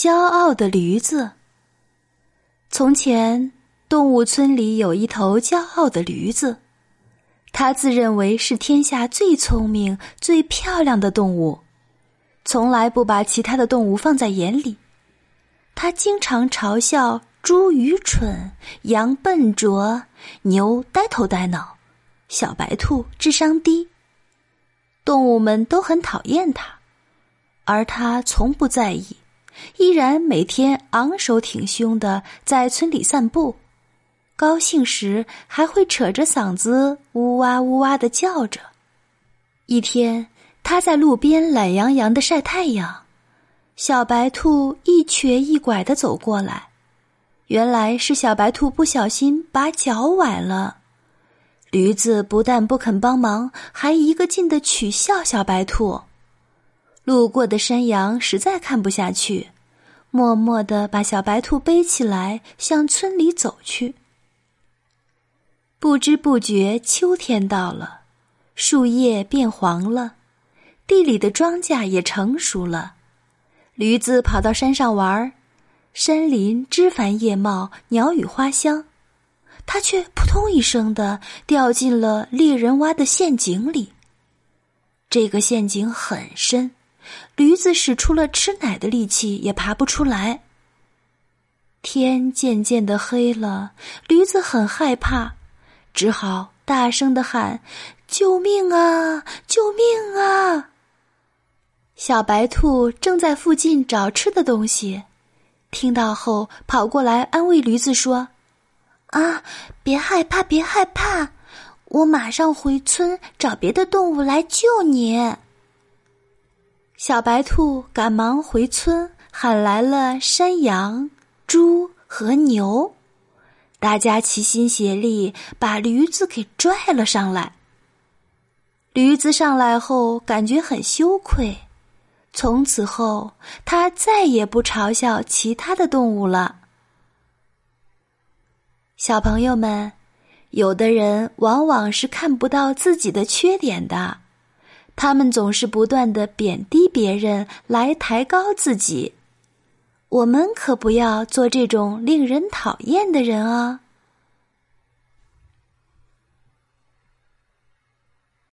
骄傲的驴子。从前，动物村里有一头骄傲的驴子，它自认为是天下最聪明、最漂亮的动物，从来不把其他的动物放在眼里。它经常嘲笑猪愚蠢、羊笨拙、牛呆头呆脑、小白兔智商低。动物们都很讨厌它，而它从不在意。依然每天昂首挺胸的在村里散步，高兴时还会扯着嗓子呜哇呜哇的叫着。一天，他在路边懒洋洋的晒太阳，小白兔一瘸一拐的走过来，原来是小白兔不小心把脚崴了。驴子不但不肯帮忙，还一个劲的取笑小白兔。路过的山羊实在看不下去，默默地把小白兔背起来，向村里走去。不知不觉，秋天到了，树叶变黄了，地里的庄稼也成熟了。驴子跑到山上玩，山林枝繁叶茂，鸟语花香，它却扑通一声的掉进了猎人挖的陷阱里。这个陷阱很深。驴子使出了吃奶的力气，也爬不出来。天渐渐的黑了，驴子很害怕，只好大声的喊：“救命啊！救命啊！”小白兔正在附近找吃的东西，听到后跑过来安慰驴子说：“啊，别害怕，别害怕，我马上回村找别的动物来救你。”小白兔赶忙回村，喊来了山羊、猪和牛，大家齐心协力把驴子给拽了上来。驴子上来后感觉很羞愧，从此后他再也不嘲笑其他的动物了。小朋友们，有的人往往是看不到自己的缺点的。他们总是不断的贬低别人来抬高自己，我们可不要做这种令人讨厌的人啊。